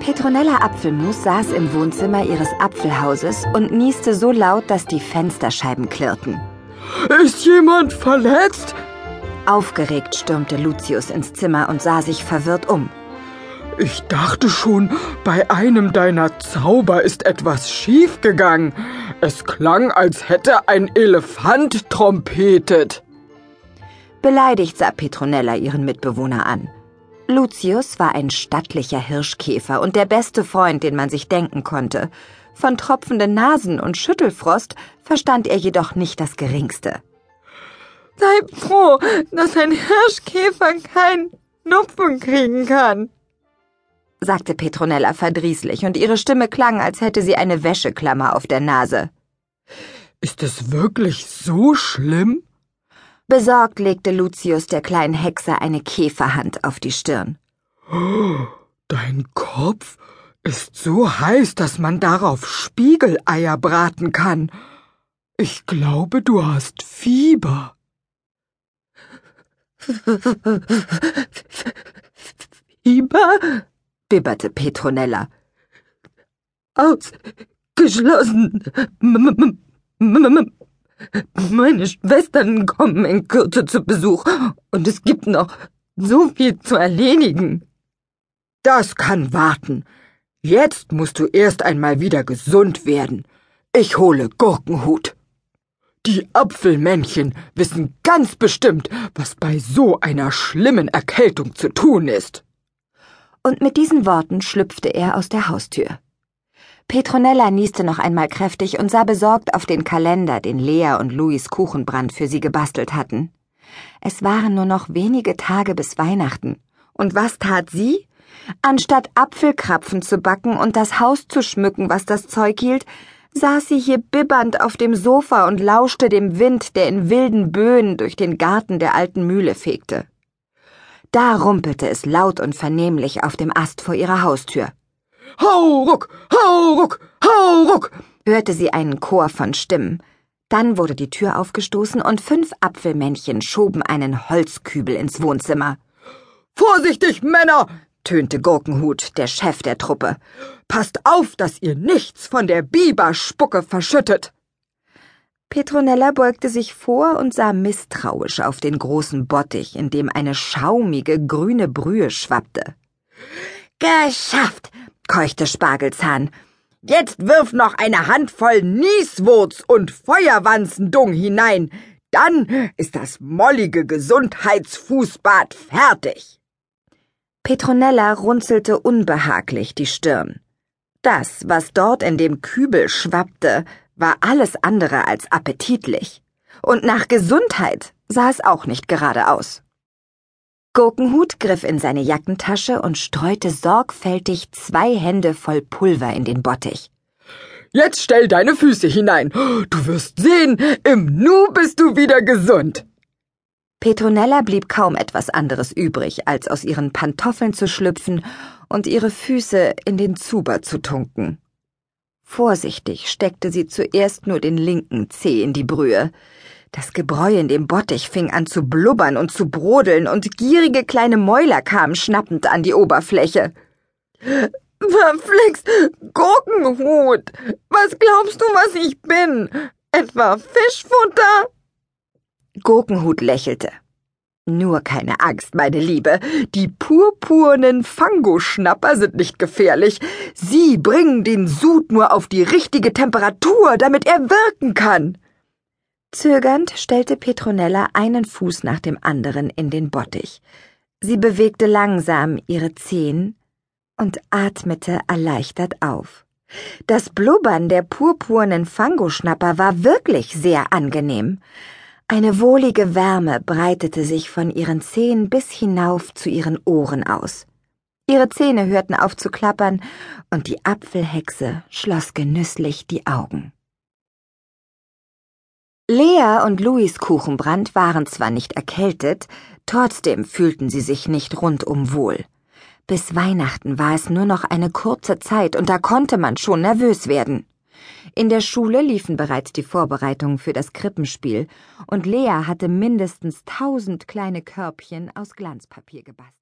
Petronella Apfelmus saß im Wohnzimmer ihres Apfelhauses und nieste so laut, dass die Fensterscheiben klirrten. Ist jemand verletzt? Aufgeregt stürmte Lucius ins Zimmer und sah sich verwirrt um. Ich dachte schon, bei einem deiner Zauber ist etwas schiefgegangen. Es klang, als hätte ein Elefant trompetet. Beleidigt sah Petronella ihren Mitbewohner an. Lucius war ein stattlicher Hirschkäfer und der beste Freund, den man sich denken konnte. Von tropfenden Nasen und Schüttelfrost verstand er jedoch nicht das Geringste. Sei froh, dass ein Hirschkäfer keinen Nupfen kriegen kann, sagte Petronella verdrießlich, und ihre Stimme klang, als hätte sie eine Wäscheklammer auf der Nase. Ist es wirklich so schlimm? Besorgt legte Lucius der kleinen Hexe eine Käferhand auf die Stirn. Dein Kopf ist so heiß, dass man darauf Spiegeleier braten kann. Ich glaube, du hast Fieber. Fieber? bibberte Petronella. Ausgeschlossen. Meine Schwestern kommen in Kürze zu Besuch und es gibt noch so viel zu erledigen. Das kann warten. Jetzt musst du erst einmal wieder gesund werden. Ich hole Gurkenhut. Die Apfelmännchen wissen ganz bestimmt, was bei so einer schlimmen Erkältung zu tun ist. Und mit diesen Worten schlüpfte er aus der Haustür. Petronella nieste noch einmal kräftig und sah besorgt auf den Kalender, den Lea und Louis Kuchenbrand für sie gebastelt hatten. Es waren nur noch wenige Tage bis Weihnachten. Und was tat sie? Anstatt Apfelkrapfen zu backen und das Haus zu schmücken, was das Zeug hielt, saß sie hier bibbernd auf dem Sofa und lauschte dem Wind, der in wilden Böen durch den Garten der alten Mühle fegte. Da rumpelte es laut und vernehmlich auf dem Ast vor ihrer Haustür. Hau ruck, hau ruck, hau ruck, hörte sie einen Chor von Stimmen. Dann wurde die Tür aufgestoßen und fünf Apfelmännchen schoben einen Holzkübel ins Wohnzimmer. Vorsichtig, Männer! tönte Gurkenhut, der Chef der Truppe. Passt auf, dass ihr nichts von der Biberspucke verschüttet! Petronella beugte sich vor und sah misstrauisch auf den großen Bottich, in dem eine schaumige grüne Brühe schwappte. Geschafft! Keuchte Spargelzahn. Jetzt wirf noch eine Handvoll Nieswurz und Feuerwanzendung hinein. Dann ist das mollige Gesundheitsfußbad fertig. Petronella runzelte unbehaglich die Stirn. Das, was dort in dem Kübel schwappte, war alles andere als appetitlich. Und nach Gesundheit sah es auch nicht gerade aus. Gurkenhut griff in seine Jackentasche und streute sorgfältig zwei Hände voll Pulver in den Bottich. Jetzt stell deine Füße hinein. Du wirst sehen, im Nu bist du wieder gesund. Petronella blieb kaum etwas anderes übrig, als aus ihren Pantoffeln zu schlüpfen und ihre Füße in den Zuber zu tunken. Vorsichtig steckte sie zuerst nur den linken Zeh in die Brühe. Das Gebräu in dem Bottich fing an zu blubbern und zu brodeln, und gierige kleine Mäuler kamen schnappend an die Oberfläche. Verflixt, Gurkenhut! Was glaubst du, was ich bin? Etwa Fischfutter? Gurkenhut lächelte. Nur keine Angst, meine Liebe. Die purpurnen Fangoschnapper sind nicht gefährlich. Sie bringen den Sud nur auf die richtige Temperatur, damit er wirken kann. Zögernd stellte Petronella einen Fuß nach dem anderen in den Bottich. Sie bewegte langsam ihre Zehen und atmete erleichtert auf. Das Blubbern der purpurnen Fangoschnapper war wirklich sehr angenehm. Eine wohlige Wärme breitete sich von ihren Zehen bis hinauf zu ihren Ohren aus. Ihre Zähne hörten auf zu klappern, und die Apfelhexe schloss genüsslich die Augen. Lea und Louis Kuchenbrand waren zwar nicht erkältet, trotzdem fühlten sie sich nicht rundum wohl. Bis Weihnachten war es nur noch eine kurze Zeit und da konnte man schon nervös werden. In der Schule liefen bereits die Vorbereitungen für das Krippenspiel und Lea hatte mindestens tausend kleine Körbchen aus Glanzpapier gebastelt.